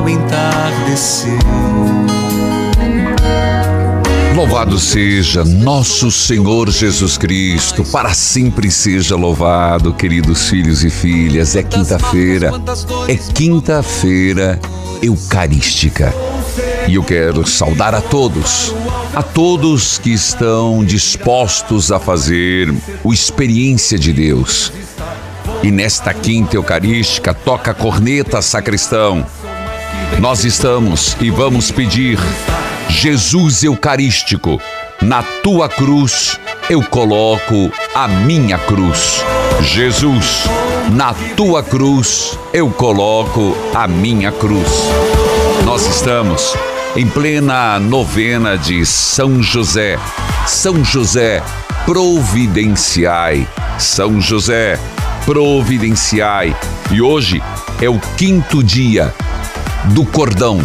Chegará o entardecer. Louvado seja nosso Senhor Jesus Cristo, para sempre seja louvado, queridos filhos e filhas. É quinta-feira, é quinta-feira eucarística. E eu quero saudar a todos, a todos que estão dispostos a fazer o experiência de Deus. E nesta quinta eucarística, toca a corneta, sacristão. Nós estamos e vamos pedir, Jesus Eucarístico, na tua cruz eu coloco a minha cruz. Jesus, na tua cruz eu coloco a minha cruz. Nós estamos em plena novena de São José. São José, providenciai. São José, providenciai. E hoje é o quinto dia do cordão,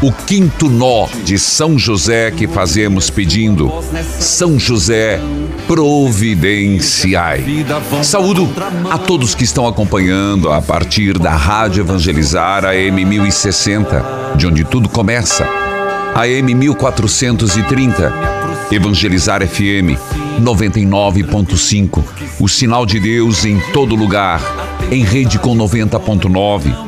o quinto nó de São José que fazemos pedindo. São José, providenciai. Saúdo a todos que estão acompanhando a partir da Rádio Evangelizar AM 1060, de onde tudo começa. AM 1430, Evangelizar FM 99.5, o sinal de Deus em todo lugar, em rede com 90.9,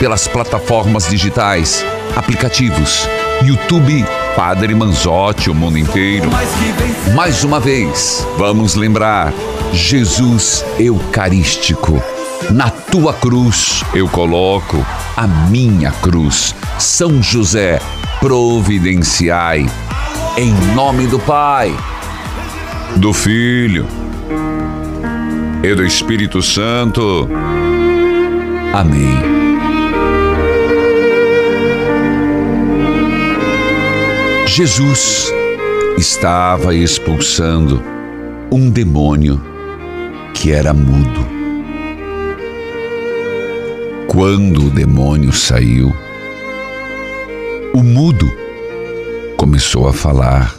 pelas plataformas digitais, aplicativos, YouTube, Padre Manzotti, o mundo inteiro. Mais uma vez, vamos lembrar, Jesus Eucarístico. Na tua cruz eu coloco a minha cruz. São José, providenciai. Em nome do Pai, do Filho e do Espírito Santo. Amém. Jesus estava expulsando um demônio que era mudo. Quando o demônio saiu, o mudo começou a falar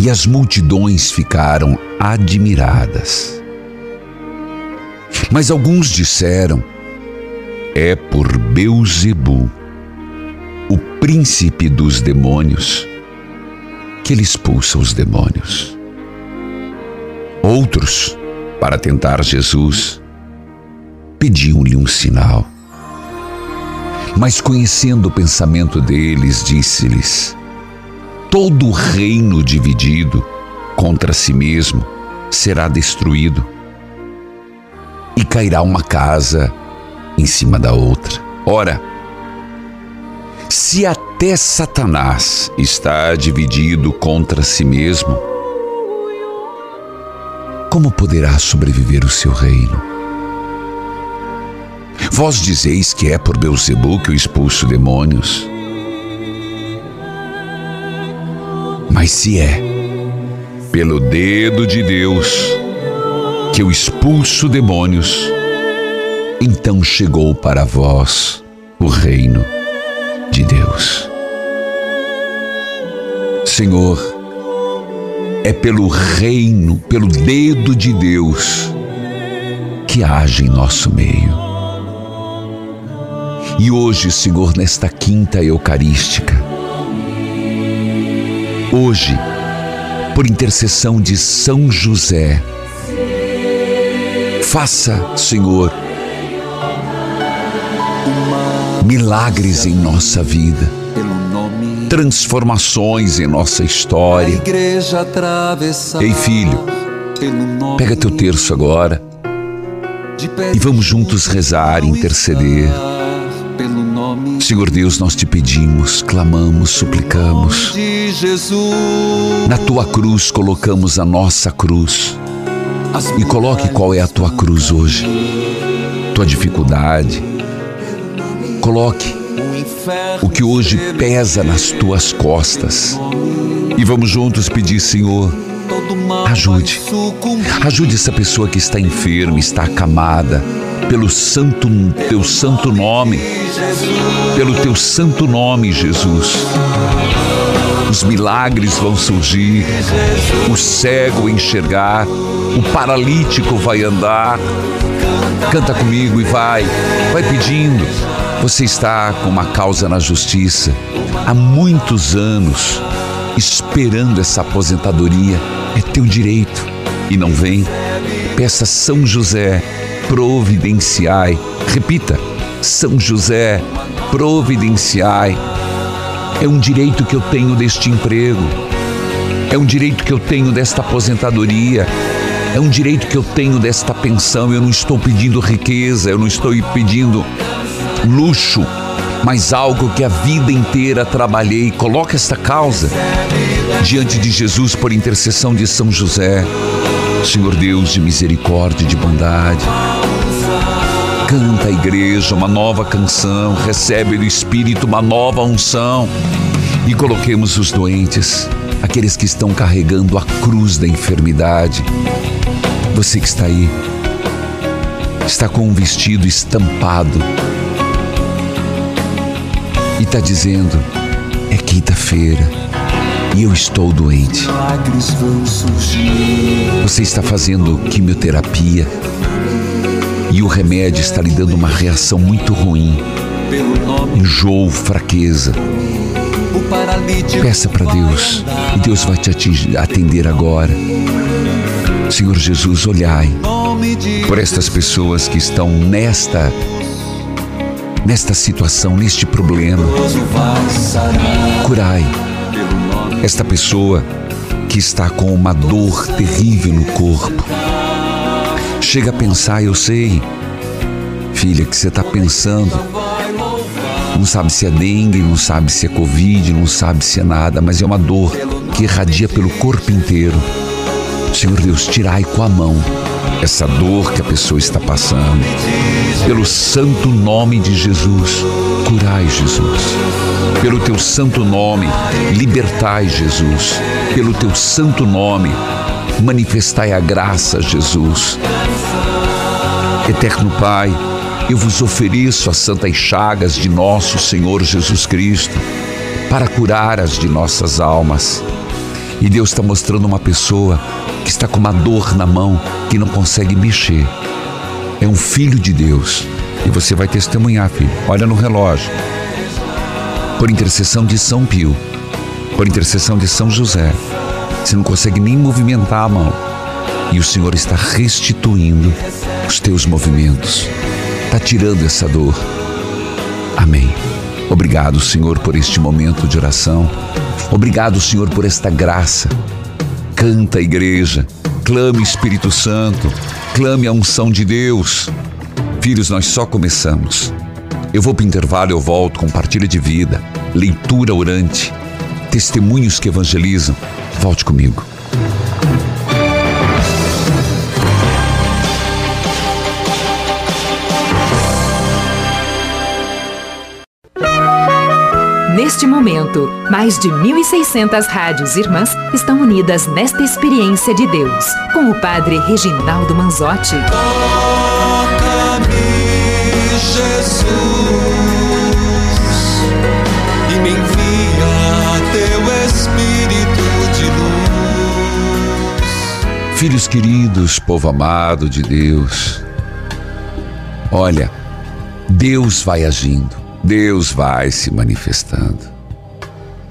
e as multidões ficaram admiradas. Mas alguns disseram: é por Beuzebu, príncipe dos demônios, que ele expulsa os demônios. Outros, para tentar Jesus, pediam-lhe um sinal. Mas conhecendo o pensamento deles, disse-lhes: Todo reino dividido contra si mesmo será destruído, e cairá uma casa em cima da outra. Ora, se até Satanás está dividido contra si mesmo, como poderá sobreviver o seu reino? Vós dizeis que é por Beuzebu que eu expulso demônios. Mas se é pelo dedo de Deus que eu expulso demônios, então chegou para vós o reino de Deus. Senhor, é pelo reino, pelo dedo de Deus que age em nosso meio. E hoje, Senhor, nesta quinta eucarística, hoje, por intercessão de São José, faça, Senhor, milagres em nossa vida, transformações em nossa história. Ei, filho, pega teu terço agora e vamos juntos rezar, interceder. Senhor Deus, nós te pedimos, clamamos, suplicamos. Na tua cruz colocamos a nossa cruz. E coloque qual é a tua cruz hoje. Tua dificuldade. Coloque o que hoje pesa nas tuas costas. E vamos juntos pedir, Senhor, Ajude. Ajude essa pessoa que está enferma, está acamada, pelo santo teu santo nome. Pelo teu santo nome, Jesus. Os milagres vão surgir, o cego enxergar, o paralítico vai andar. Canta comigo e vai, vai pedindo. Você está com uma causa na justiça há muitos anos, esperando essa aposentadoria é teu direito e não vem. Peça São José, providenciai. Repita: São José, providenciai. É um direito que eu tenho deste emprego. É um direito que eu tenho desta aposentadoria. É um direito que eu tenho desta pensão. Eu não estou pedindo riqueza, eu não estou pedindo luxo, mas algo que a vida inteira trabalhei. Coloca esta causa diante de Jesus por intercessão de São José. Senhor Deus de misericórdia e de bondade. Canta a igreja uma nova canção, recebe do Espírito uma nova unção e coloquemos os doentes, aqueles que estão carregando a cruz da enfermidade. Você que está aí, está com um vestido estampado e está dizendo: é quinta-feira e eu estou doente. Você está fazendo quimioterapia e o remédio está lhe dando uma reação muito ruim. Enjoo, fraqueza. Peça para Deus e Deus vai te atingir, atender agora. Senhor Jesus, olhai por estas pessoas que estão nesta nesta situação, neste problema. Curai esta pessoa que está com uma dor terrível no corpo. Chega a pensar, eu sei, filha, que você está pensando. Não sabe se é dengue, não sabe se é covid, não sabe se é nada, mas é uma dor que irradia pelo corpo inteiro. Senhor Deus, tirai com a mão essa dor que a pessoa está passando. Pelo santo nome de Jesus, curai, Jesus. Pelo teu santo nome, libertai, Jesus. Pelo teu santo nome, manifestai a graça, Jesus. Eterno Pai, eu vos ofereço as santas chagas de nosso Senhor Jesus Cristo para curar as de nossas almas. E Deus está mostrando uma pessoa que está com uma dor na mão que não consegue mexer. É um filho de Deus. E você vai testemunhar, filho. Olha no relógio. Por intercessão de São Pio, por intercessão de São José, você não consegue nem movimentar a mão. E o Senhor está restituindo os teus movimentos. Está tirando essa dor. Amém. Obrigado, Senhor, por este momento de oração. Obrigado, Senhor, por esta graça. Canta, igreja. Clame, Espírito Santo. Clame a unção de Deus. Filhos, nós só começamos. Eu vou para o intervalo, eu volto com partilha de vida, leitura orante, testemunhos que evangelizam. Volte comigo. Neste momento, mais de 1.600 rádios irmãs estão unidas nesta experiência de Deus, com o Padre Reginaldo Manzotti. Toca-me, Jesus, e me envia teu Espírito de luz. Filhos queridos, povo amado de Deus, olha, Deus vai agindo, Deus vai se manifestando.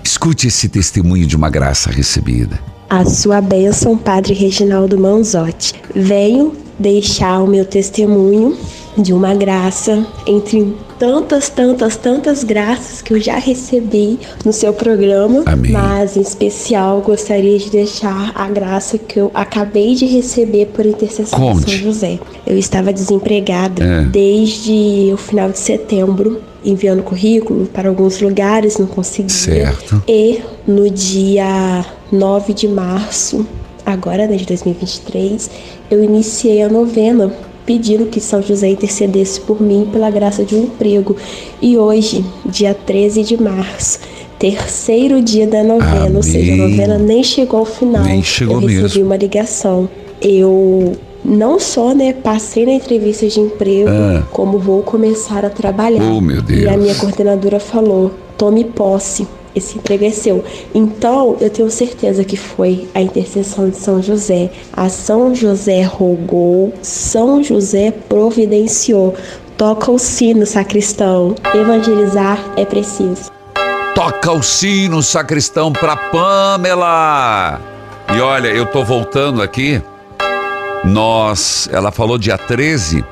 Escute esse testemunho de uma graça recebida. A sua bênção, Padre Reginaldo Manzotti. Venho deixar o meu testemunho de uma graça entre tantas, tantas, tantas graças que eu já recebi no seu programa. Amém. Mas em especial gostaria de deixar a graça que eu acabei de receber por intercessão de Conte. São José. Eu estava desempregada É. desde o final de setembro, enviando currículo para alguns lugares, não conseguia. Certo. E no dia 9 de março, agora né, de 2023, eu iniciei a novena pedindo que São José intercedesse por mim pela graça de um emprego. E hoje, dia 13 de março, terceiro dia da novena, ou seja, a Amém. novena nem chegou ao final. Nem chegou eu recebi mesmo. uma ligação. Eu não só, né, passei na entrevista de emprego, Ah. como vou começar a trabalhar. Oh, meu E a Deus. minha coordenadora falou: tome posse, esse emprego é seu. Então, eu tenho certeza que foi a intercessão de São José. A São José rogou, São José providenciou. Toca o sino, sacristão. Evangelizar é preciso. Toca o sino, sacristão, pra Pamela. E olha, eu tô voltando aqui. Nós, ela falou dia 13,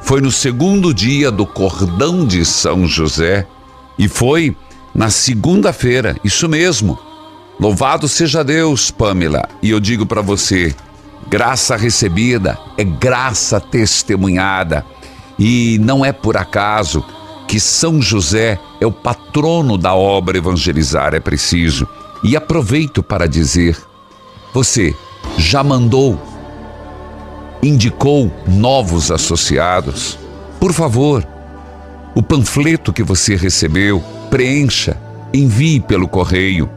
foi no segundo dia do cordão de São José e foi na segunda-feira, isso mesmo. Louvado seja Deus, Pamela. E eu digo pra você, graça recebida é graça testemunhada. E não é por acaso que São José é o patrono da obra Evangelizar é Preciso. E aproveito para dizer: você já mandou, indicou novos associados? Por favor, o panfleto que você recebeu, preencha, envie pelo correio.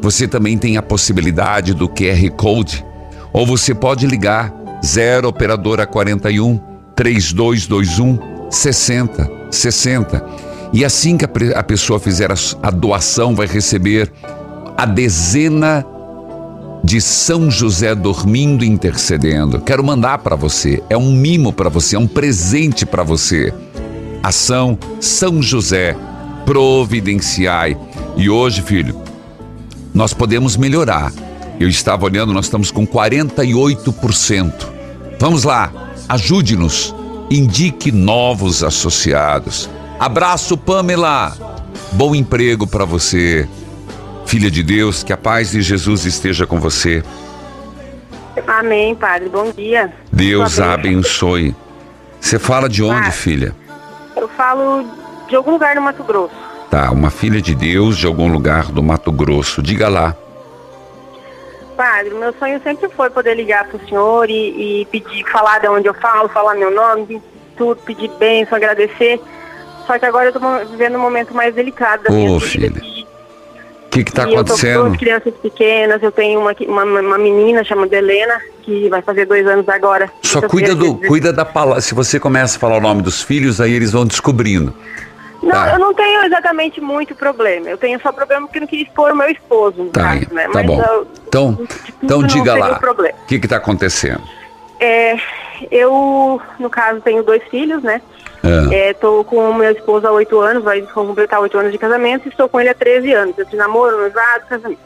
Você também tem a possibilidade do QR Code, ou você pode ligar 0 operadora 41 3221 60 60. E assim que a, pessoa fizer a, doação, vai receber a dezena de São José dormindo intercedendo. Quero mandar para você, é um mimo para você, é um presente para você. Ação São José, providenciai. E hoje, filho, nós podemos melhorar. Eu estava olhando, nós estamos com 48%. Vamos lá, ajude-nos, indique novos associados. Abraço, Pamela. Bom emprego para você. Filha de Deus, que a paz de Jesus esteja com você. Amém, padre. Bom dia. Deus abençoe. Você fala de onde, Ah. filha? Eu falo de algum lugar no Mato Grosso. Tá, uma filha de Deus de algum lugar do Mato Grosso. Diga lá. Padre, meu sonho sempre foi poder ligar pro senhor e, e pedir, falar de onde eu falo, falar meu nome, tudo, pedir bênção, agradecer. Só que agora eu mo- vivendo um momento mais delicado da Ô, minha filha, O que que tá e eu tô com acontecendo? duas crianças pequenas, eu tenho uma, uma, uma menina chamada Helena, que vai fazer dois anos agora. Só cuida do, cuida da palavra. Se você começa a falar o nome dos filhos, aí eles vão descobrindo. Não, Tá. eu não tenho exatamente muito problema. Eu tenho só problema porque não queria expor o meu esposo, no Tá, caso, né? tá Mas bom. eu- Então, então diga lá. o problema. O que que tá acontecendo? É, eu, no caso, tenho dois filhos, né? Ah, É, tô com o meu esposo há oito anos, vai completar oito anos de casamento, e estou com ele há 13 anos. Eu tive namoro, noivado, casamento.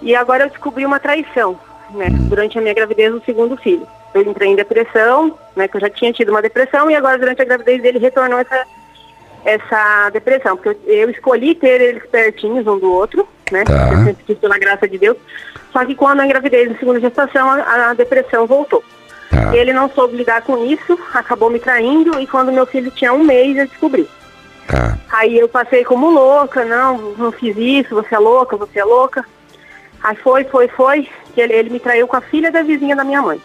E agora eu descobri uma traição, né? Hum. Durante a minha gravidez do segundo filho. Eu entrei em depressão, né? Que eu já tinha tido uma depressão, e agora durante a gravidez dele retornou essa, essa depressão. Porque eu, escolhi ter eles pertinhos um do outro, né? Tá. Eu sempre pela graça de Deus. Só que quando eu engravidei na segunda gestação, a, a depressão voltou. tá. Ele não soube lidar com isso, acabou me traindo e quando meu filho tinha um mês eu descobri. Tá. Aí eu passei como louca, não, não fiz isso, você é louca, você é louca. Aí foi, foi, foi, que ele, ele me traiu com a filha da vizinha da minha mãe.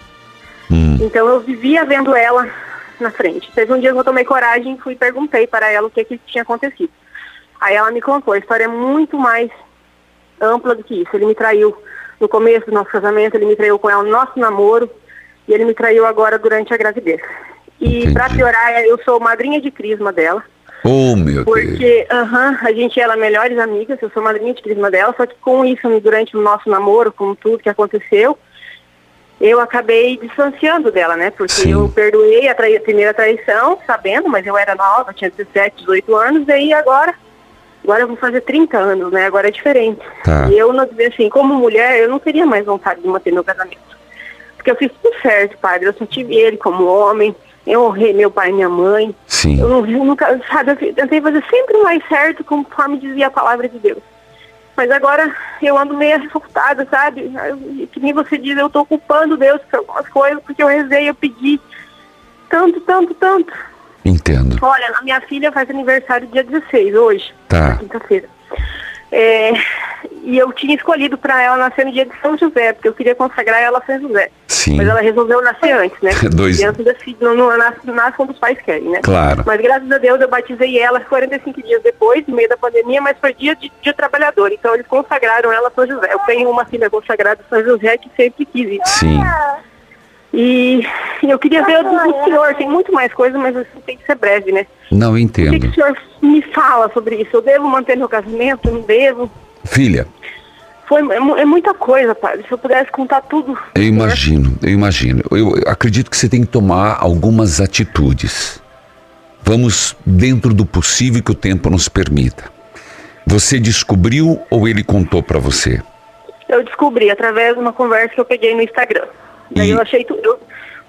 Hum. Então eu vivia vendo ela na frente. Teve um dia que eu tomei coragem e fui perguntei para ela o que, que tinha acontecido. Aí ela me contou, a história é muito mais ampla do que isso. Ele me traiu no começo do nosso casamento, ele me traiu com ela no nosso namoro e ele me traiu agora durante a gravidez. E para piorar, eu sou madrinha de crisma dela. Oh, meu porque, Deus. Porque a gente ela melhores amigas, eu sou madrinha de crisma dela, só que com isso, durante o nosso namoro, com tudo que aconteceu, eu acabei distanciando dela, né? Porque Sim. eu perdoei a, trai a, primeira traição, sabendo, mas eu era nova, tinha 17, 18 anos, e agora, agora eu vou fazer 30 anos, né? Agora é diferente. Tá. E eu, assim, como mulher, eu não teria mais vontade de manter meu casamento. Porque eu fiz tudo certo, padre. Eu só tive ele como homem, eu honrei meu pai e minha mãe. Sim. Eu não vi, nunca, sabe, eu tentei fazer sempre o mais certo conforme dizia a palavra de Deus. Mas agora eu ando meio revoltada, sabe? Que nem você diz, eu tô culpando Deus por algumas coisas, porque eu rezei, eu pedi tanto, tanto, tanto. Entendo. Olha, a minha filha faz aniversário dia 16, hoje. Tá. Quinta-feira. É, e eu tinha escolhido para ela nascer no dia de São José, porque eu queria consagrar ela a São José. Sim. Mas ela resolveu nascer antes, né? Dois... Criança não, não nasce, nasce quando os pais querem, né? Claro. Mas graças a Deus eu batizei ela 45 dias depois, no meio da pandemia, mas foi dia de dia trabalhador. Então eles consagraram ela a São José. Eu tenho uma filha consagrada a São José que sempre quis isso. Sim. E eu queria ver do senhor, tem muito mais coisa, mas assim, tem que ser breve, né? Não entendo. O que, que o senhor me fala sobre isso? Eu devo manter meu casamento? Não devo? Filha. Foi, é, é muita coisa, pai. Se eu pudesse contar tudo. Eu imagino, eu imagino. Eu acredito que você tem que tomar algumas atitudes. Vamos dentro do possível que o tempo nos permita. Você descobriu ou ele contou para você? Eu descobri através de uma conversa que eu peguei no Instagram. Daí e... eu achei tudo.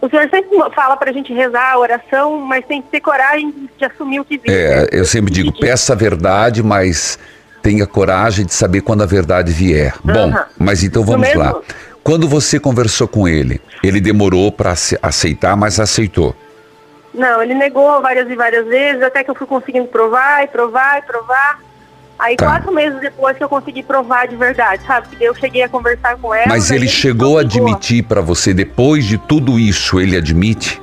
O senhor sempre fala para a gente rezar a oração, mas tem que ter coragem de assumir o que vive. É, eu sempre digo, peça a verdade, mas tenha coragem de saber quando a verdade vier. Bom, mas então vamos lá. Quando você conversou com ele, ele demorou para aceitar, mas aceitou? Não, ele negou várias e várias vezes, até que eu fui conseguindo provar e provar e provar. Aí tá. quatro meses depois que eu consegui provar de verdade, sabe? Eu cheguei a conversar com ela. Mas ele chegou a admitir para você, depois de tudo isso, ele admite?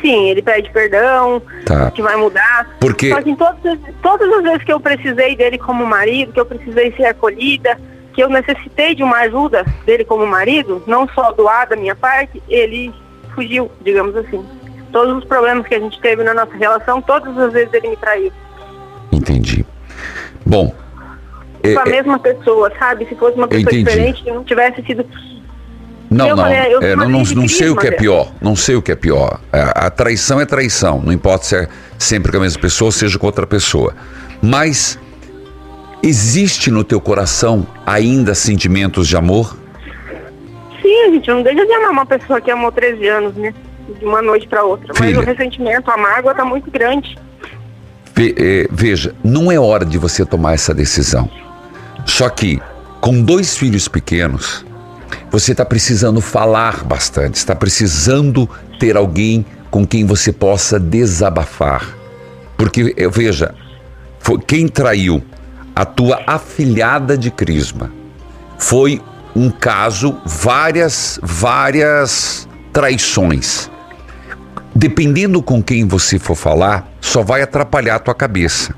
Sim, ele pede perdão, tá. que vai mudar. Porque... Só que todas, todas as vezes que eu precisei dele como marido, que eu precisei ser acolhida, que eu necessitei de uma ajuda dele como marido, não só doar da minha parte, ele fugiu, digamos assim. Todos os problemas que a gente teve na nossa relação, todas as vezes ele me traiu. Entendi. Bom. Com é, a é mesma pessoa, sabe? Se fosse uma pessoa diferente, que não tivesse sido não, eu não. Falei, é, não, não, não sei o que é pior. Não sei o que é pior. A, a, traição é traição. Não importa se é sempre com a mesma pessoa, seja com outra pessoa. Mas existe no teu coração ainda sentimentos de amor? Sim, a gente não deixa de amar uma pessoa que amou 13 anos, né? De uma noite para outra. Filha, Mas o ressentimento, a mágoa tá muito grande. É, veja, não é hora de você tomar essa decisão. Só que com dois filhos pequenos, você está precisando falar bastante, está precisando ter alguém com quem você possa desabafar. Porque, eu veja, quem traiu a tua afilhada de Crisma foi um caso, várias, várias traições. Dependendo com quem você for falar, só vai atrapalhar a tua cabeça.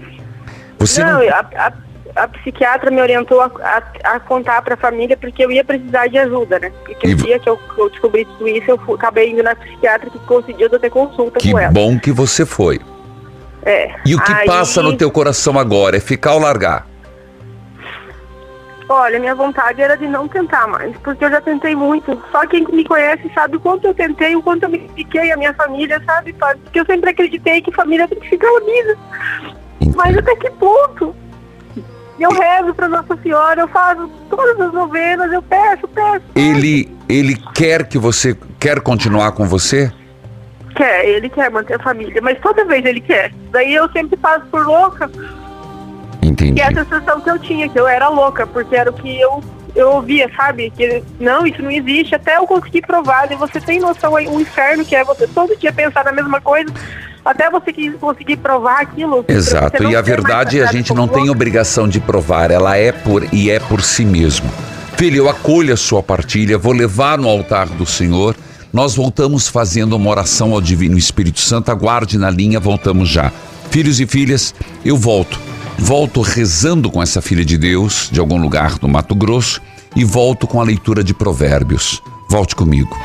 Você não, não... A, a a psiquiatra me orientou a, a, a contar para a família porque eu ia precisar de ajuda, né? Porque e... o dia que eu, eu, descobri tudo isso, eu fui, acabei indo na psiquiatra que conseguiu eu ter consulta que com ela. Que bom que você foi. É. E o que aí... passa no teu coração agora? É ficar ou largar? Olha, minha vontade era de não tentar mais, porque eu já tentei muito. Só quem me conhece sabe o quanto eu tentei, o quanto eu me dediquei, a minha família sabe, Porque eu sempre acreditei que família tem que ficar unida. Mas até que ponto? Eu rezo para Nossa Senhora, eu faço todas as novenas, eu peço, peço. Ele, ele quer que você quer continuar com você? Quer, ele quer manter a família, mas toda vez ele quer. Daí eu sempre faço por louca. Entendi. Que é a sensação que eu tinha, que eu era louca, porque era o que eu, eu ouvia, sabe? Que não, isso não existe, até eu conseguir provar. E você tem noção aí, o inferno que é você todo dia pensar na mesma coisa até você conseguir provar aquilo. Exato, e a verdade a gente não tem obrigação de provar, ela é por e é por si mesmo. Filho, eu acolho a sua partilha, vou levar no altar do Senhor. Nós voltamos fazendo uma oração ao Divino Espírito Santo. Aguarde na linha, voltamos já. Filhos e filhas, eu volto Volto rezando com essa filha de Deus de algum lugar do Mato Grosso e volto com a leitura de Provérbios. Volte comigo.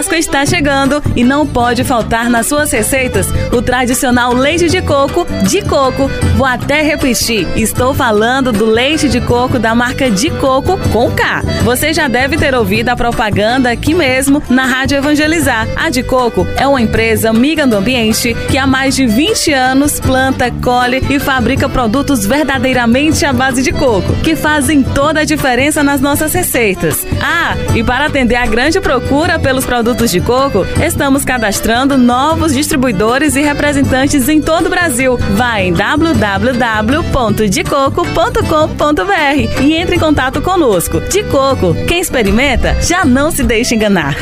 Páscoa está chegando e não pode faltar nas suas receitas o tradicional leite de coco de coco. Vou até repetir, estou falando do leite de coco da marca de coco com K. Você já deve ter ouvido a propaganda aqui mesmo na Rádio Evangelizar. A de coco é uma empresa amiga do ambiente que há mais de 20 anos planta, colhe e fabrica produtos verdadeiramente à base de coco, que fazem toda a diferença nas nossas receitas. Ah, e para atender a grande procura pelos produtos de coco, estamos cadastrando novos distribuidores e representantes em todo o Brasil. Vá em www.decoco.com.br e entre em contato conosco. De Coco, quem experimenta já não se deixa enganar.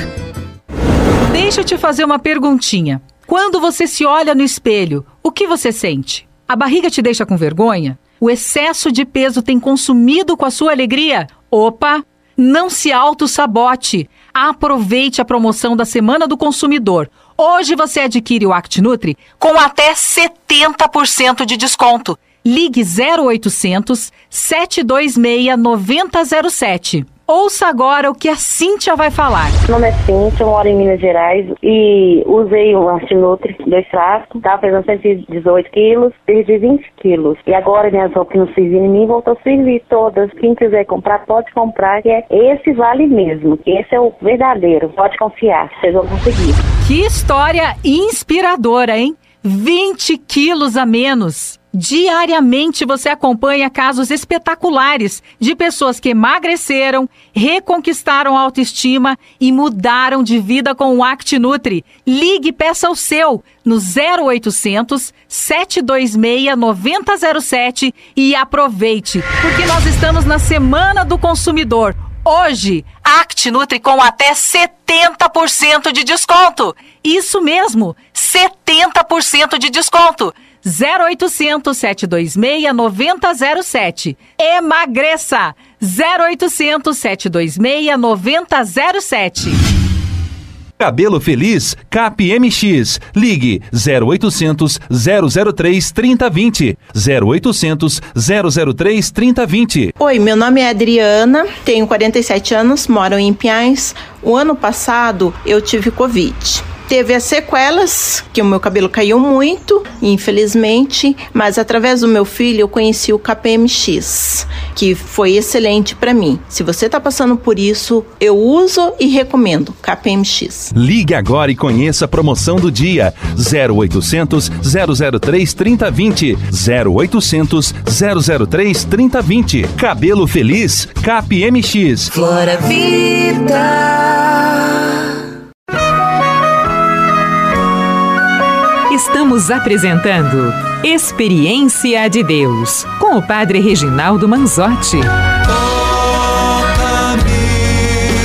Deixa eu te fazer uma perguntinha. Quando você se olha no espelho, o que você sente? A barriga te deixa com vergonha? O excesso de peso tem consumido com a sua alegria? Opa! Não se auto-sabote. Aproveite a promoção da Semana do Consumidor. Hoje você adquire o ActNutri com até 70% de desconto. Ligue 0800 726 9007. Ouça agora o que a Cíntia vai falar. Meu nome é Cíntia, eu moro em Minas Gerais e usei o Artinutri, dois frascos, tava pesando 118 quilos, perdi 20 quilos. E agora minhas roupas que não serviam em mim voltou a servir todas. Quem quiser comprar, pode comprar, que é esse vale mesmo. Esse é o verdadeiro, pode confiar, vocês vão conseguir. Que história inspiradora, hein? 20 quilos a menos. Diariamente você acompanha casos espetaculares de pessoas que emagreceram, reconquistaram a autoestima e mudaram de vida com o ActNutri. Ligue e peça o seu no 0800 726 9007 e aproveite, porque nós estamos na Semana do Consumidor. Hoje, ActNutri com até 70% de desconto. Isso mesmo, 70% de desconto. 0800 726 9007. Emagreça! 0800 726 9007. Cabelo Feliz CapMX. Ligue 0800 003 3020. 0800 003 3020. Oi, meu nome é Adriana, tenho 47 anos, moro em Pinhais. O ano passado eu tive Covid teve as sequelas, que o meu cabelo caiu muito, infelizmente, mas através do meu filho eu conheci o KPMX, que foi excelente para mim. Se você está passando por isso, eu uso e recomendo KPMX. Ligue agora e conheça a promoção do dia 0800 003 3020 0800 003 3020. Cabelo Feliz KPMX. Flora Vida. Estamos apresentando Experiência de Deus com o Padre Reginaldo Manzotti. Toca-me,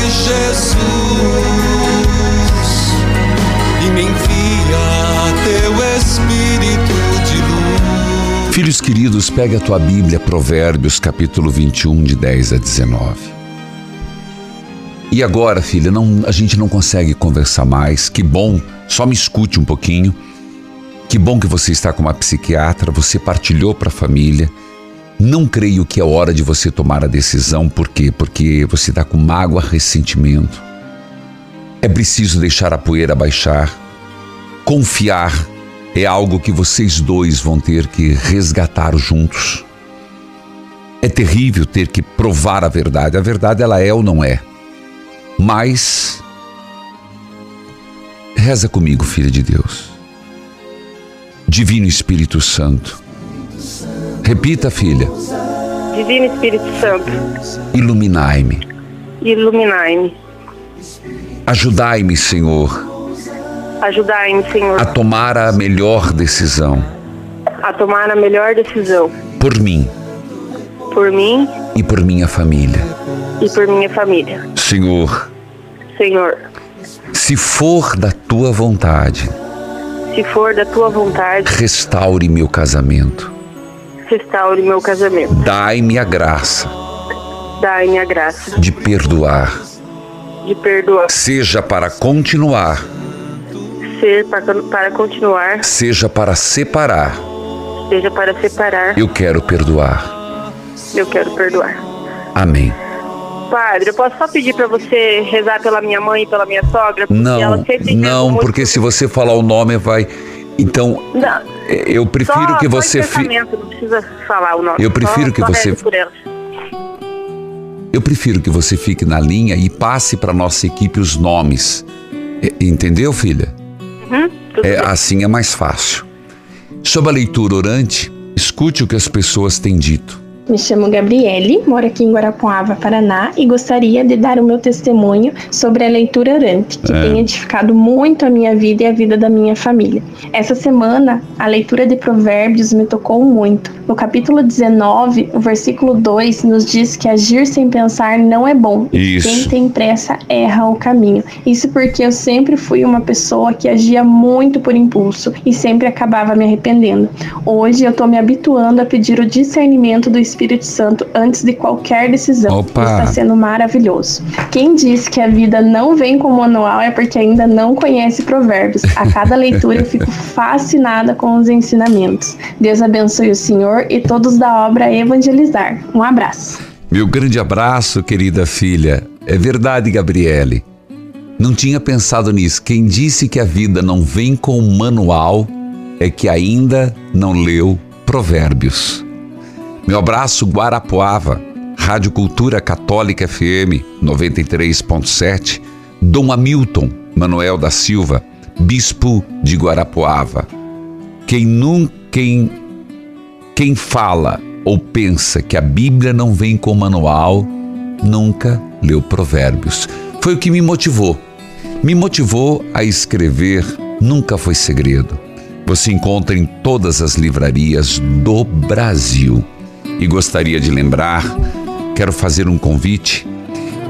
Jesus, e me envia teu Espírito de luz. Filhos queridos, pegue a tua Bíblia, Provérbios, capítulo 21, de 10 a 19. E agora, filha, não, a gente não consegue conversar mais. Que bom, só me escute um pouquinho. Que bom que você está com uma psiquiatra, você partilhou para a família. Não creio que é hora de você tomar a decisão, por quê? Porque você está com mágoa, ressentimento. É preciso deixar a poeira baixar. Confiar é algo que vocês dois vão ter que resgatar juntos. É terrível ter que provar a verdade. A verdade ela é ou não é. Mas reza comigo, filha de Deus. Divino Espírito Santo. Repita, filha. Divino Espírito Santo, Iluminai-me. iluminai-me. Ajudai-me, Senhor, Ajudai-me, Senhor, a tomar a melhor decisão a tomar a melhor decisão por mim por mim e por minha família. e por minha família. Senhor, Senhor, se for da tua vontade, se for da tua vontade, restaure meu casamento. restaure meu casamento. Dai-me a graça Dai-me a graça de perdoar de perdoar. Seja para continuar, Ser para, para continuar, seja para separar, seja para separar, eu quero perdoar. eu quero perdoar. Amém. Padre, eu posso só pedir para você rezar pela minha mãe e pela minha sogra? Porque Não, não, muito- porque se você falar o nome vai. Então, Não, eu prefiro só, que só você. em fi- não precisa falar o nome. Eu prefiro Só- que só você-. Eu prefiro que você fique na linha e passe para nossa equipe os nomes. Entendeu, filha? Uhum, É, assim é mais fácil. Sobre a leitura orante, escute o que as pessoas têm dito. Me chamo Gabriele, moro aqui em Guarapuava, Paraná, e gostaria de dar o meu testemunho sobre a leitura orante, que É. tem edificado muito a minha vida e a vida da minha família. Essa semana, a leitura de Provérbios me tocou muito. No capítulo 19, o versículo 2 nos diz que agir sem pensar não é bom. e Isso. Quem tem pressa erra o caminho. Isso porque eu sempre fui uma pessoa que agia muito por impulso e sempre acabava me arrependendo. Hoje eu tô me habituando a pedir o discernimento do Espírito Santo antes de qualquer decisão. Opa. Está sendo maravilhoso. Quem diz que a vida não vem com manual é porque ainda não conhece provérbios. A cada leitura eu fico fascinada com os ensinamentos. Deus abençoe o Senhor e todos da obra Evangelizar. Um abraço. Meu grande abraço, querida filha. É verdade, Gabriele. Não tinha pensado nisso. Quem disse que a vida não vem com manual é que ainda não leu Provérbios. Meu abraço, Guarapuava, Rádio Cultura Católica FM 93.7, Dom Hamilton Manuel da Silva, Bispo de Guarapuava. Quem nunca. Quem, quem fala ou pensa que a Bíblia não vem com manual, nunca leu Provérbios. Foi o que me motivou. Me motivou a escrever Nunca Foi Segredo. Você encontra em todas as livrarias do Brasil. E gostaria de lembrar, quero fazer um convite.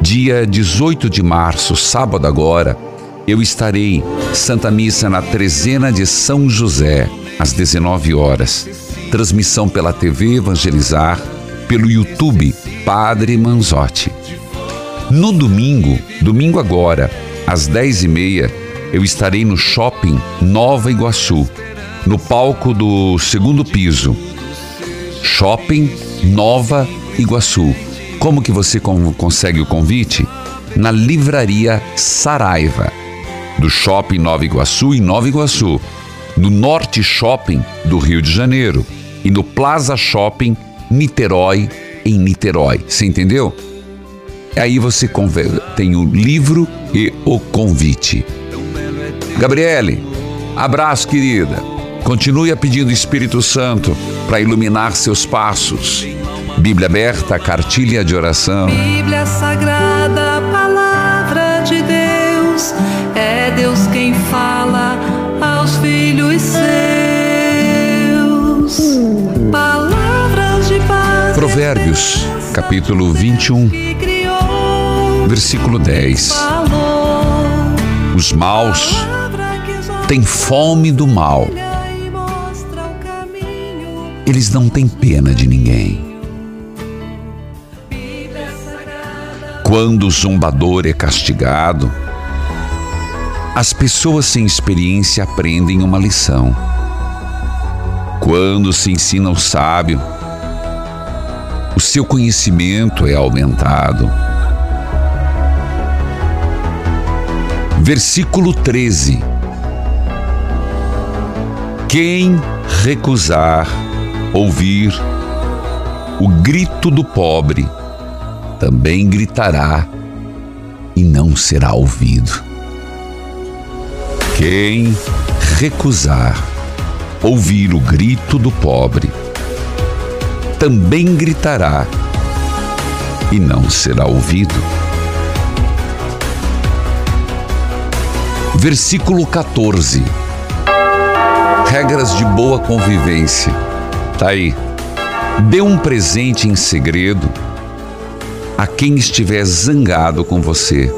Dia 18 de março, sábado agora, eu estarei Santa Missa na Trezena de São José, às 19 horas. Transmissão pela TV Evangelizar, pelo YouTube Padre Manzotti. No domingo, domingo agora, às 10h30, eu estarei no Shopping Nova Iguaçu, no palco do segundo piso. Shopping Nova Iguaçu. Como que você con- consegue o convite? Na Livraria Saraiva, do Shopping Nova Iguaçu, em Nova Iguaçu, no Norte Shopping do Rio de Janeiro e no Plaza Shopping Niterói, em Niterói. Você entendeu? Aí você tem o livro e o convite. Gabriele, abraço, querida. Continue a pedindo o Espírito Santo para iluminar seus passos. Bíblia aberta, cartilha de oração. Bíblia Sagrada, palavra de Deus, é Deus quem fala aos filhos seus. Palavras de paz. Provérbios, capítulo 21, que criou, versículo 10. falou, Os maus têm fome do mal, eles não têm pena de ninguém. Quando o zombador é castigado, as pessoas sem experiência aprendem uma lição. Quando se ensina o sábio, o seu conhecimento é aumentado. Versículo 13. Quem recusar ouvir o grito do pobre, também gritará e não será ouvido. Quem recusar ouvir o grito do pobre, também gritará e não será ouvido. Versículo 14. Regras de boa convivência. Tá aí. Dê um presente em segredo a quem estiver zangado com você.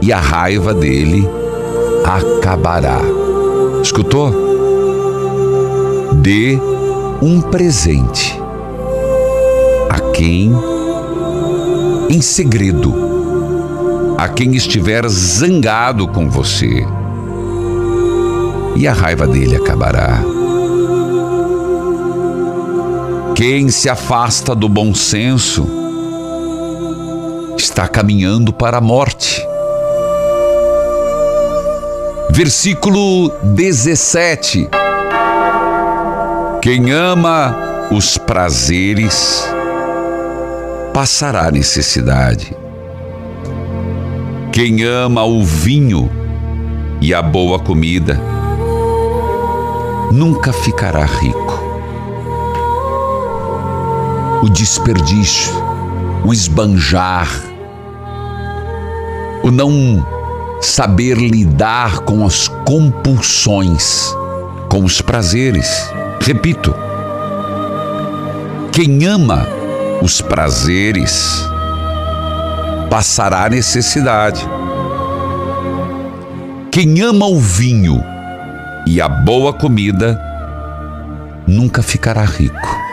E a raiva dele acabará. Escutou? Dê um presente a quem em segredo a quem estiver zangado com você. E a raiva dele acabará. Quem se afasta do bom senso está caminhando para a morte. Versículo 17. Quem ama os prazeres passará necessidade. Quem ama o vinho e a boa comida nunca ficará rico. O desperdício, o esbanjar, o não saber lidar com as compulsões, com os prazeres. Repito, quem ama os prazeres passará necessidade. Quem ama o vinho e a boa comida nunca ficará rico.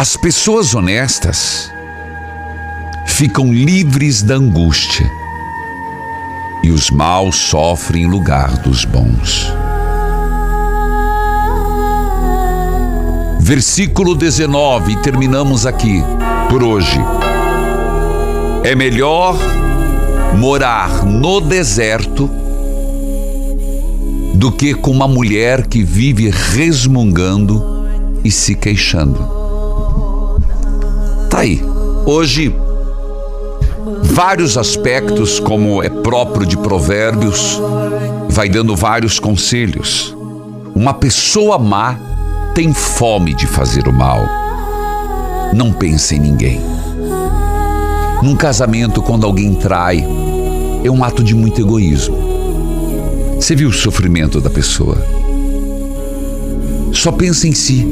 As pessoas honestas ficam livres da angústia e os maus sofrem em lugar dos bons. Versículo 19, e terminamos aqui por hoje. É melhor morar no deserto do que com uma mulher que vive resmungando e se queixando. Aí. Hoje, vários aspectos, como é próprio de Provérbios, vai dando vários conselhos. Uma pessoa má tem fome de fazer o mal. Não pense em ninguém. Num casamento, quando alguém trai, é um ato de muito egoísmo. Você viu o sofrimento da pessoa? Só pensa em si.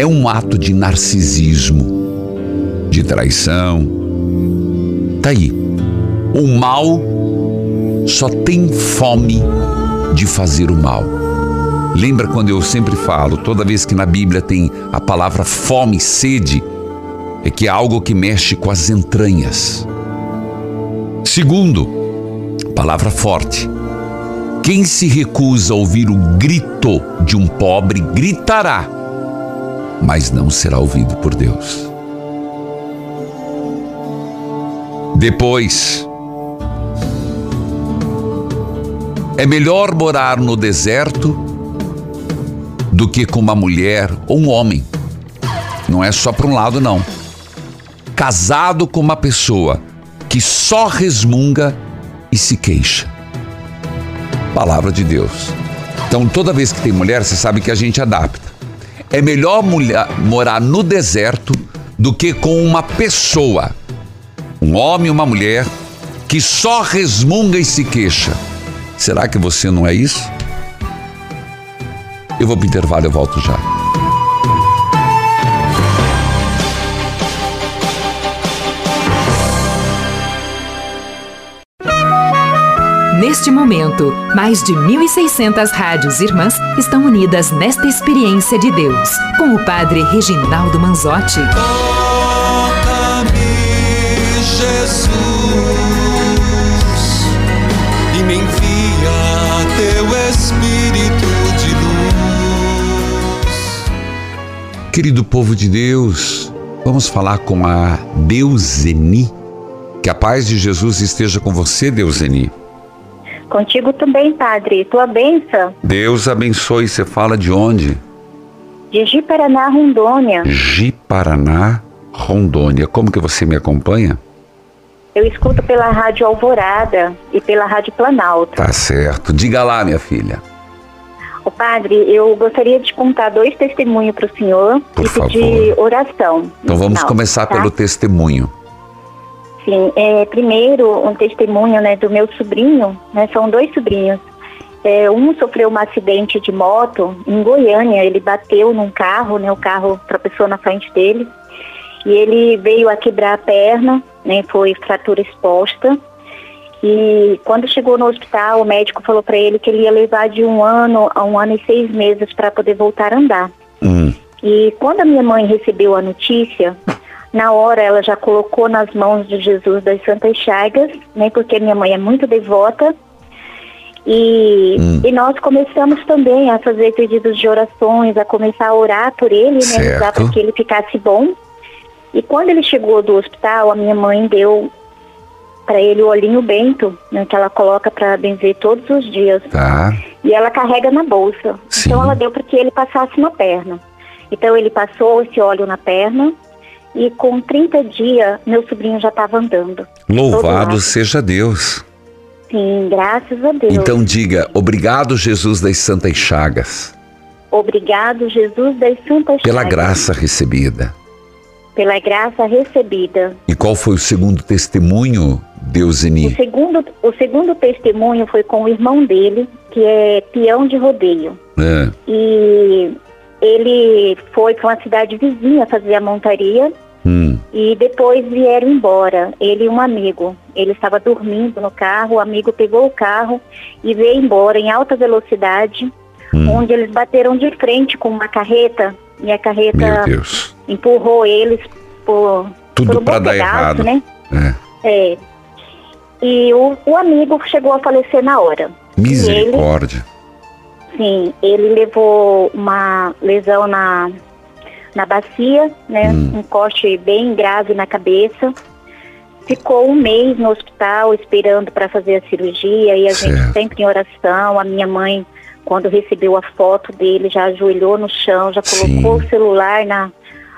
É um ato de narcisismo, de traição. Tá aí. O mal só tem fome de fazer o mal. Lembra quando eu sempre falo, toda vez que na Bíblia tem a palavra fome, sede, é que é algo que mexe com as entranhas. Segundo, palavra forte. Quem se recusa a ouvir o grito de um pobre gritará, mas não será ouvido por Deus. Depois, é melhor morar no deserto do que com uma mulher ou um homem. Não é só para um lado, não. Casado com uma pessoa que só resmunga e se queixa. Palavra de Deus. Então, toda vez que tem mulher, você sabe que a gente adapta. É melhor mulher, morar no deserto do que com uma pessoa, um homem e uma mulher, que só resmunga e se queixa. Será que você não é isso? Eu vou para o intervalo, eu volto já. Neste momento, mais de 1.600 rádios irmãs estão unidas nesta experiência de Deus, com o Padre Reginaldo Manzotti. Toca-me, Jesus, e me envia teu Espírito de luz. Querido povo de Deus, vamos falar com a Deuseni. Que a paz de Jesus esteja com você, Deuseni. Contigo também, Padre. Tua benção. Deus abençoe. Você fala de onde? De Ji-Paraná, Rondônia. Ji-Paraná, Rondônia. Como que você me acompanha? Eu escuto pela Rádio Alvorada e pela Rádio Planalto. Tá certo. Diga lá, minha filha. Ô Padre, eu gostaria de contar dois testemunhos para o senhor Por e pedir oração. Então vamos final, começar tá? pelo testemunho. Sim, é, primeiro um testemunho né, do meu sobrinho, né, são dois sobrinhos. É, um sofreu um acidente de moto em Goiânia, ele bateu num carro, né, o carro tropeçou na frente dele e ele veio a quebrar a perna, né, foi fratura exposta. E quando chegou no hospital, o médico falou para ele que ele ia levar de um ano a um ano e seis meses para poder voltar a andar. Hum. E quando a minha mãe recebeu a notícia, na hora ela já colocou nas mãos de Jesus das Santas Chagas, né? Porque minha mãe é muito devota. E, Hum. e nós começamos também a fazer pedidos de orações, a começar a orar por ele, né? Para que ele ficasse bom. E quando ele chegou do hospital, a minha mãe deu para ele o olhinho bento, né, que ela coloca para benzer todos os dias. Tá. E ela carrega na bolsa. Então ela deu para que ele passasse na perna. Então ele passou esse óleo na perna e com 30 dias meu sobrinho já estava andando. Louvado seja Deus. Sim, graças a Deus. Então diga, obrigado Jesus das Santas Chagas, Obrigado, Jesus das Santas pela Chagas, graça recebida. Pela graça recebida. E qual foi o segundo testemunho, O Deuseni? segundo, o segundo testemunho foi com o irmão dele, que é peão de rodeio. É. E ele foi para uma cidade vizinha fazer a montaria Hum, e depois vieram embora. Ele e um amigo. Ele estava dormindo no carro, o amigo pegou o carro e veio embora em alta velocidade, Hum. onde eles bateram de frente com uma carreta e a carreta empurrou eles por, Tudo bom dar errado. né? É. É. E o, o amigo chegou a falecer na hora. Misericórdia. Sim, ele levou uma lesão na, na bacia, né? Hum. Um corte bem grave na cabeça. Ficou um mês no hospital esperando para fazer a cirurgia e a gente Certo. sempre em oração. A minha mãe, quando recebeu a foto dele, já ajoelhou no chão, já colocou o celular na,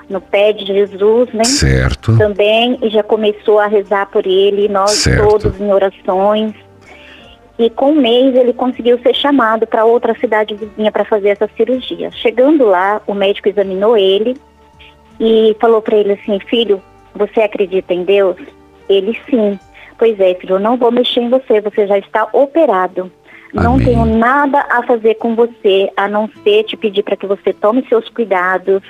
no pé de Jesus, né? Certo. Também e já começou a rezar por ele, nós Certo. todos em orações. E com um mês ele conseguiu ser chamado para outra cidade vizinha para fazer essa cirurgia. Chegando lá, o médico examinou ele e falou para ele assim: Filho, você acredita em Deus? Ele sim. Pois é, filho, eu não vou mexer em você, você já está operado. Não Amém. tenho nada a fazer com você, a não ser te pedir para que você tome seus cuidados.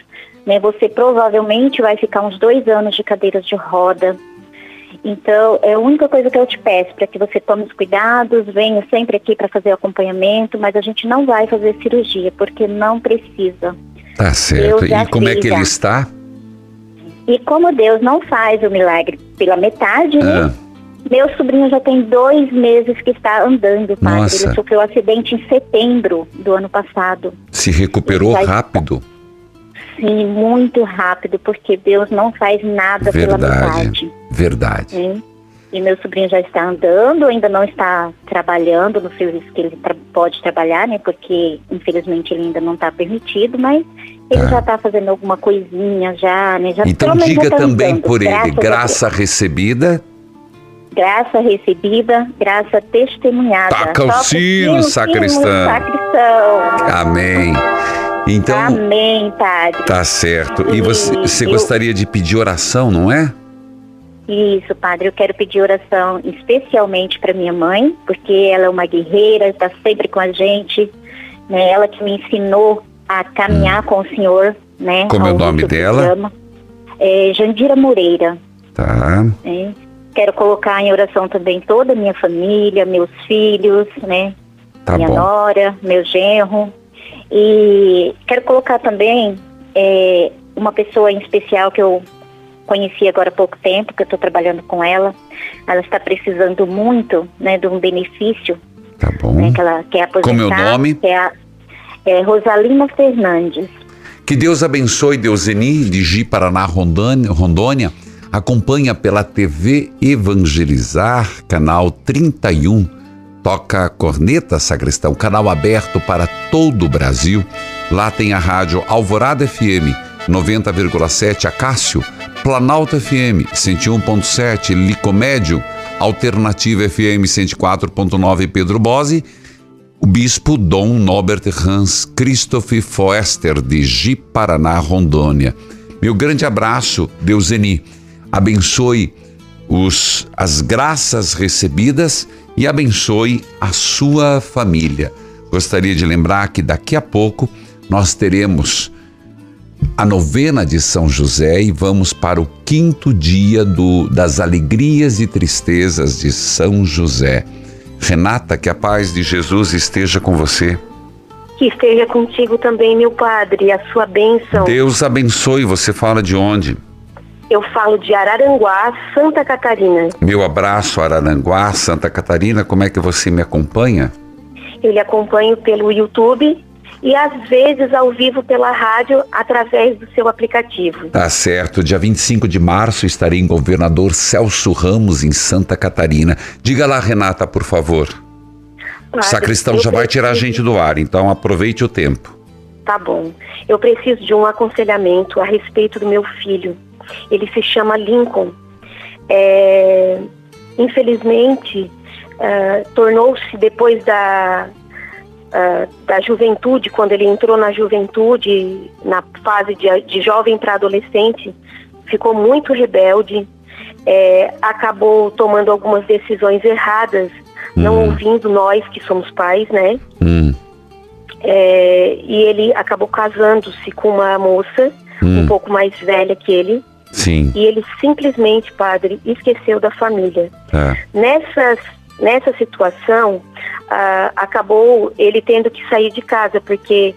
Né? Você provavelmente vai ficar uns dois anos de cadeiras de roda. Então, é a única coisa que eu te peço, para que você tome os cuidados, venha sempre aqui para fazer o acompanhamento, mas a gente não vai fazer cirurgia, porque não precisa. Tá certo. E como é fiz, que ele está? E como Deus não faz o milagre pela metade, né? Ah, Meu sobrinho já tem dois meses que está andando, padre. Nossa. Ele sofreu um acidente em setembro do ano passado. se recuperou rápido? Sim, muito rápido, porque Deus não faz nada pela Verdade. metade. Verdade. né? E meu sobrinho já está andando, ainda não está trabalhando no serviço que ele tra- pode trabalhar, né? Porque infelizmente ele ainda não está permitido, mas ele já está fazendo alguma coisinha já, né? Já, Então diga tá também andando, por ele, graça recebida. Graça recebida, graça testemunhada. Taca o sino, sacristão. sacristão. Amém. Então, Amém, padre. tá certo. E você, você eu- gostaria de pedir oração, não é? Isso, padre. Eu quero pedir oração especialmente para minha mãe, porque ela é uma guerreira, está sempre com a gente. Né? Ela que me ensinou a caminhar com o Senhor. Né? Hum. Como é o nome dela? É Jandira Moreira. Tá. né? Quero colocar em oração também toda a minha família, meus filhos, né? Tá minha bom. nora, meu genro. E quero colocar também é, uma pessoa em especial que eu conheci agora há pouco tempo, que eu estou trabalhando com ela. Ela está precisando muito né, de um benefício. Tá bom. Né, que ela quer aposentar. Como é o nome? Que é, a, é Rosalina Fernandes. Que Deus abençoe Deuseni de Ji Paraná, Rondônia, Rondônia. Acompanha pela TV Evangelizar, canal 31. Toca corneta, sacristão, canal aberto para todo o Brasil. Lá tem a rádio Alvorada FM 90,7 Acácio, Planalto FM 101.7 Licomédio, Alternativa FM 104.9 Pedro Bose o bispo Dom Norbert Hans Christoph Foester, de Ji, Paraná, Rondônia. Meu grande abraço, Deuseni. Abençoe os, as graças recebidas e abençoe a sua família. Gostaria de lembrar que daqui a pouco nós teremos a novena de São José e vamos para o quinto dia do, das alegrias e tristezas de São José. Renata, que a paz de Jesus esteja com você. Que Que esteja contigo também, meu Padre, a sua bênção. Deus abençoe. Você fala de onde? Eu falo de Araranguá, Santa Catarina. Meu abraço, Araranguá, Santa Catarina. Como é que você me acompanha? Eu lhe acompanho pelo YouTube e às vezes ao vivo pela rádio através do seu aplicativo. Tá certo. Dia 25 de março estarei em Governador Celso Ramos, em Santa Catarina. Diga lá, Renata, por favor. O Padre, sacristão já vai tirar a gente do ar, então aproveite o tempo. Tá bom. Eu preciso de um aconselhamento a respeito do meu filho. Ele se chama Lincoln. É, infelizmente, ah, tornou-se depois da, ah, da juventude, quando ele entrou na juventude, na fase de, de jovem para adolescente, ficou muito rebelde, é, acabou tomando algumas decisões erradas, não ouvindo nós que somos pais, né? Hum, É, e ele acabou casando-se com uma moça um Hum. pouco mais velha que ele. Sim. E ele simplesmente, padre, esqueceu da família. Tá. Nessas, nessa situação, ah, acabou ele tendo que sair de casa, porque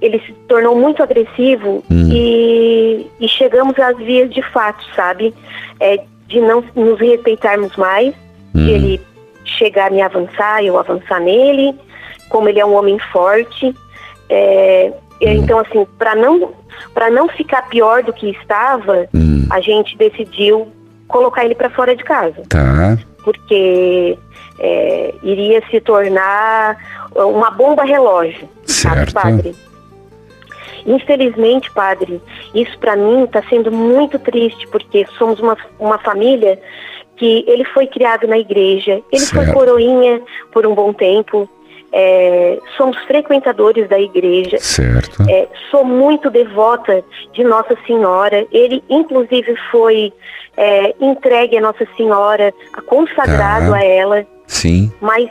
ele se tornou muito agressivo e, e chegamos às vias de fato, sabe? É, de não nos respeitarmos mais, de ele chegar a me avançar, eu avançar nele, como ele é um homem forte. É, Então, assim, para não, não ficar pior do que estava, a gente decidiu colocar ele para fora de casa Tá. porque é, iria se tornar uma bomba relógio, sabe, Certo. padre? Infelizmente, padre, isso para mim está sendo muito triste, porque somos uma, uma família que ele foi criado na igreja, ele foi Certo. coroinha por um bom tempo, é, somos frequentadores da igreja, Certo. é, sou muito devota de Nossa Senhora. Ele, inclusive, foi é, entregue a Nossa Senhora, consagrado Tá. a ela. Sim. Mas,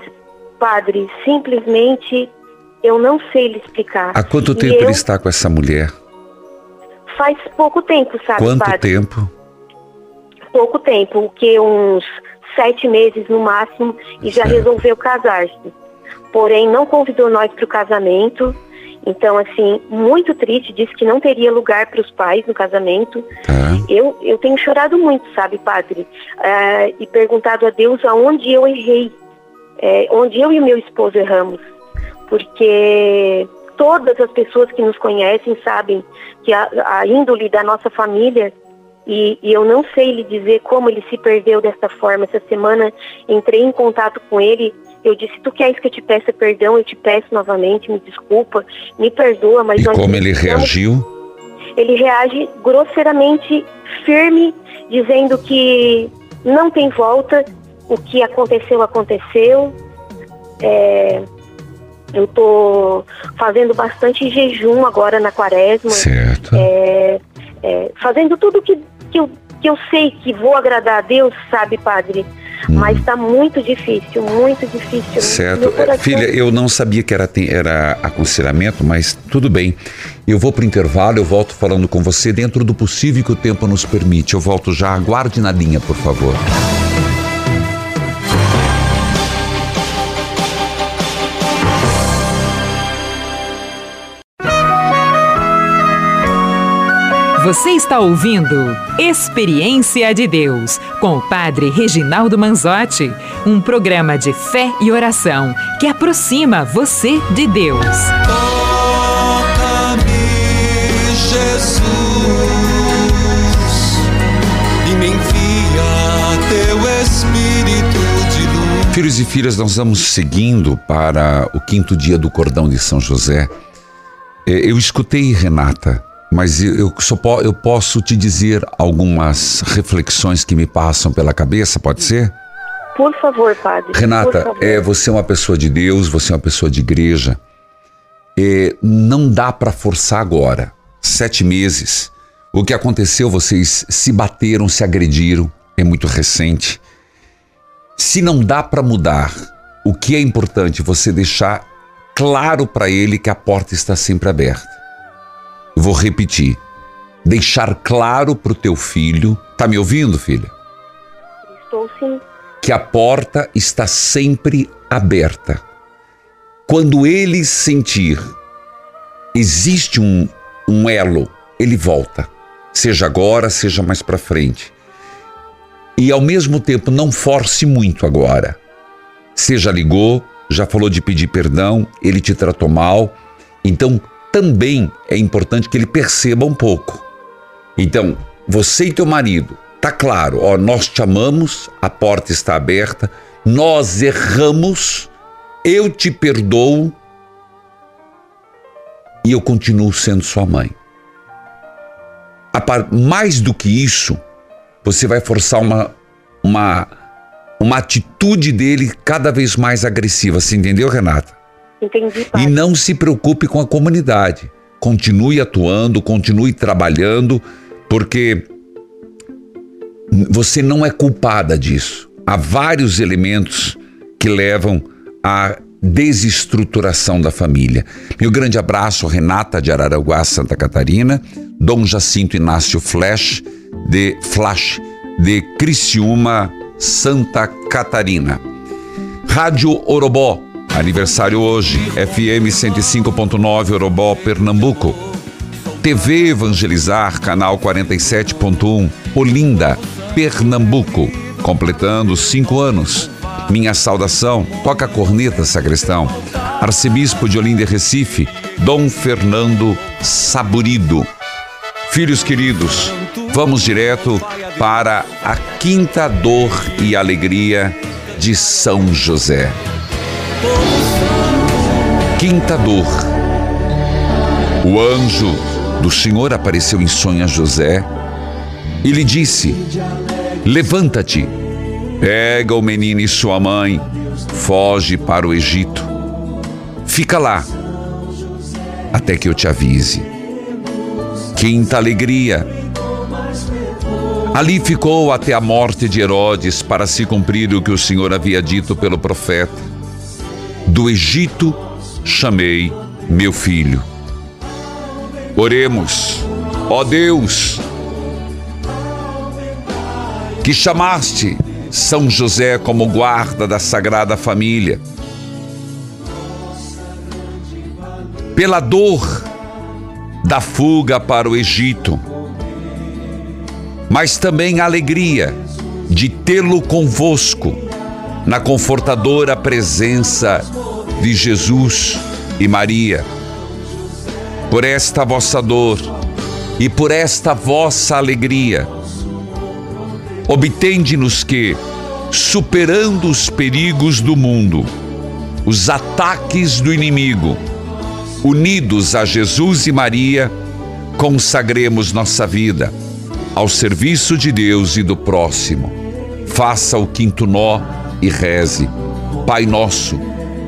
padre, simplesmente eu não sei lhe explicar. Há quanto tempo eu- ele está com essa mulher? Faz pouco tempo, sabe, Quanto padre? tempo? Pouco tempo, o que uns sete meses no máximo, e já Certo. resolveu casar-se. Porém, não convidou nós para o casamento. Então, assim, muito triste, disse que não teria lugar para os pais no casamento. Tá. Eu, eu tenho chorado muito, sabe, padre? Ah, e perguntado a Deus aonde eu errei, é, onde eu e meu esposo erramos. Porque todas as pessoas que nos conhecem sabem que a, a índole da nossa família, e, e eu não sei lhe dizer como ele se perdeu dessa forma. Essa semana entrei em contato com ele. Eu disse: Tu queres que eu te peça perdão? Eu te peço novamente, me desculpa, me perdoa, mas E como ele reagiu? ele reage grosseiramente firme, dizendo que não tem volta, o que aconteceu, aconteceu. É, eu estou fazendo bastante jejum agora na quaresma. Certo. É, é, fazendo tudo que, que, eu, que eu sei que vou agradar a Deus, sabe, padre? Mas está muito difícil, muito difícil. Certo. Coração- Filha, eu não sabia que era, era aconselhamento, mas tudo bem. Eu vou para o intervalo, eu volto falando com você dentro do possível que o tempo nos permite. Eu volto já. Aguarde na linha, por favor. Você está ouvindo Experiência de Deus com o Padre Reginaldo Manzotti, um programa de fé e oração que aproxima você de Deus. Toca-me, Jesus, e me envia teu Espírito de luz. Filhos e filhas, nós vamos seguindo para o quinto dia do Cordão de São José. É, Eu escutei Renata, mas eu, só po- eu posso te dizer algumas reflexões que me passam pela cabeça, pode ser? Por favor, padre. Renata, favor. é, você é uma pessoa de Deus, você é uma pessoa de igreja. É, não dá para forçar agora. Sete meses. O que aconteceu? Vocês se bateram, se agrediram. É muito recente. Se não dá para mudar, o que é importante? Você deixar claro para ele que a porta está sempre aberta. Vou repetir. Deixar claro para o teu filho. Tá me ouvindo, filha? Estou sim. que a porta está sempre aberta. Quando ele sentir, existe um, um elo, ele volta. Seja agora, seja mais para frente. E ao mesmo tempo, não force muito agora. Já ligou, já falou de pedir perdão, ele te tratou mal. Então, também é importante que ele perceba um pouco. Então, você e teu marido, tá claro, ó, nós te amamos, a porta está aberta, nós erramos, eu te perdoo e eu continuo sendo sua mãe. Par- Mais do que isso, você vai forçar uma, uma, uma atitude dele cada vez mais agressiva. Você entendeu, Renata? Entendi, E não se preocupe com a comunidade. Continue atuando, continue trabalhando, porque você não é culpada disso. Há vários elementos que levam à desestruturação da família. Meu grande abraço, Renata de Araranguá, Santa Catarina, Dom Jacinto Inácio Flash de Flash de Criciúma, Santa Catarina. Rádio Orobó, aniversário hoje, FM 105.9 Orobó, Pernambuco. TV Evangelizar, canal 47.1, Olinda, Pernambuco, completando cinco anos. Minha saudação, toca a corneta, sacristão. Arcebispo de Olinda e Recife, Dom Fernando Saburido. Filhos queridos, vamos direto para a quinta dor e alegria de São José. Quinta dor. O anjo do Senhor apareceu em sonho a José e lhe disse: Levanta-te, pega o menino e sua mãe, foge para o Egito. Fica lá, até que eu te avise. Quinta alegria. Ali ficou até a morte de Herodes para se cumprir o que o Senhor havia dito pelo profeta. Do Egito chamei meu filho. Oremos, ó Deus, que chamaste São José como guarda da Sagrada Família. Pela dor da fuga para o Egito, mas também a alegria de tê-lo convosco na confortadora presença de Jesus e Maria. Por esta vossa dor e por esta vossa alegria, obtende-nos que, superando os perigos do mundo, os ataques do inimigo, unidos a Jesus e Maria, consagremos nossa vida ao serviço de Deus e do próximo. Faça o quinto nó e reze. Pai nosso,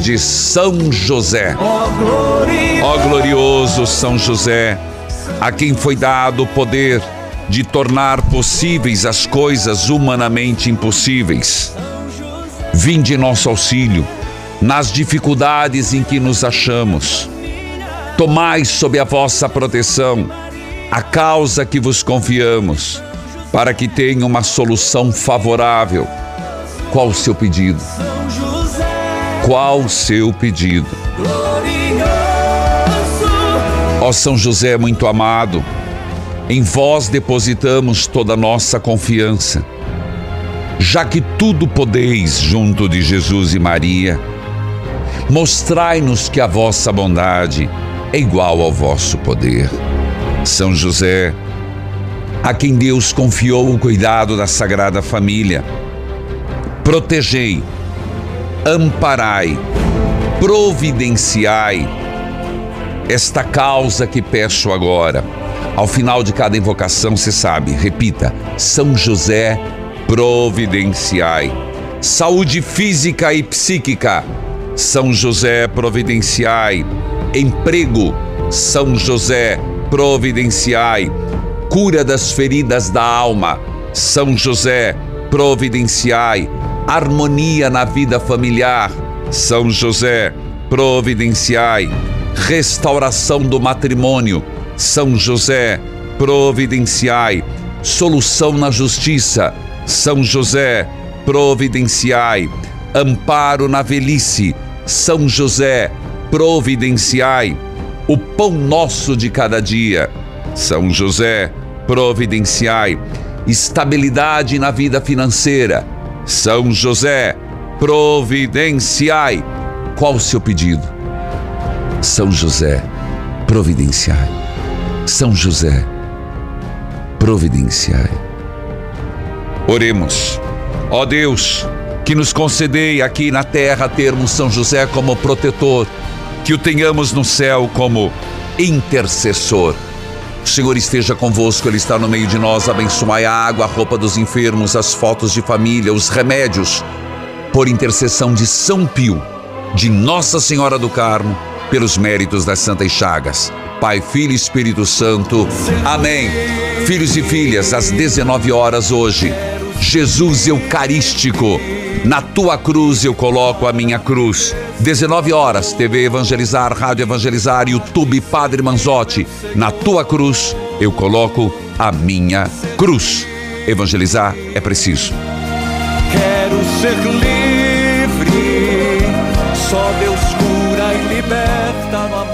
de São José. Ó glorioso São José, a quem foi dado o poder de tornar possíveis as coisas humanamente impossíveis. Vinde nosso auxílio nas dificuldades em que nos achamos. Tomai sob a vossa proteção a causa que vos confiamos, para que tenha uma solução favorável. Qual o seu pedido? Qual o seu pedido? Ó São José muito amado, em vós depositamos toda a nossa confiança. Já que tudo podeis junto de Jesus e Maria, mostrai-nos que a vossa bondade é igual ao vosso poder. São José, a quem Deus confiou o cuidado da Sagrada Família, protegei, amparai, providenciai esta causa que peço agora. Ao final de cada invocação, você sabe, repita: São José, providenciai. Saúde física e psíquica, São José, providenciai. Emprego, São José, providenciai. Cura das feridas da alma, São José, providenciai. Harmonia na vida familiar, São José, providenciai. Restauração do matrimônio, São José, providenciai. Solução na justiça, São José, providenciai. Amparo na velhice, São José, providenciai. O pão nosso de cada dia, São José, providenciai. Estabilidade na vida financeira, São José, providenciai. Qual o seu pedido? São José, providenciai. São José, providenciai. Oremos. Ó Deus, que nos concedei aqui na terra termos São José como protetor, que o tenhamos no céu como intercessor. O Senhor esteja convosco, Ele está no meio de nós. Abençoai a água, a roupa dos enfermos, as fotos de família, os remédios, por intercessão de São Pio, de Nossa Senhora do Carmo, pelos méritos das Santas Chagas. Pai, Filho e Espírito Santo. Amém. Filhos e filhas, às 19 horas hoje, Jesus Eucarístico. Na tua cruz eu coloco a minha cruz. 19 horas, TV Evangelizar, Rádio Evangelizar, YouTube Padre Manzotti. Na tua cruz eu coloco a minha cruz. Evangelizar é preciso. Quero ser livre, só Deus cura e liberta no amor.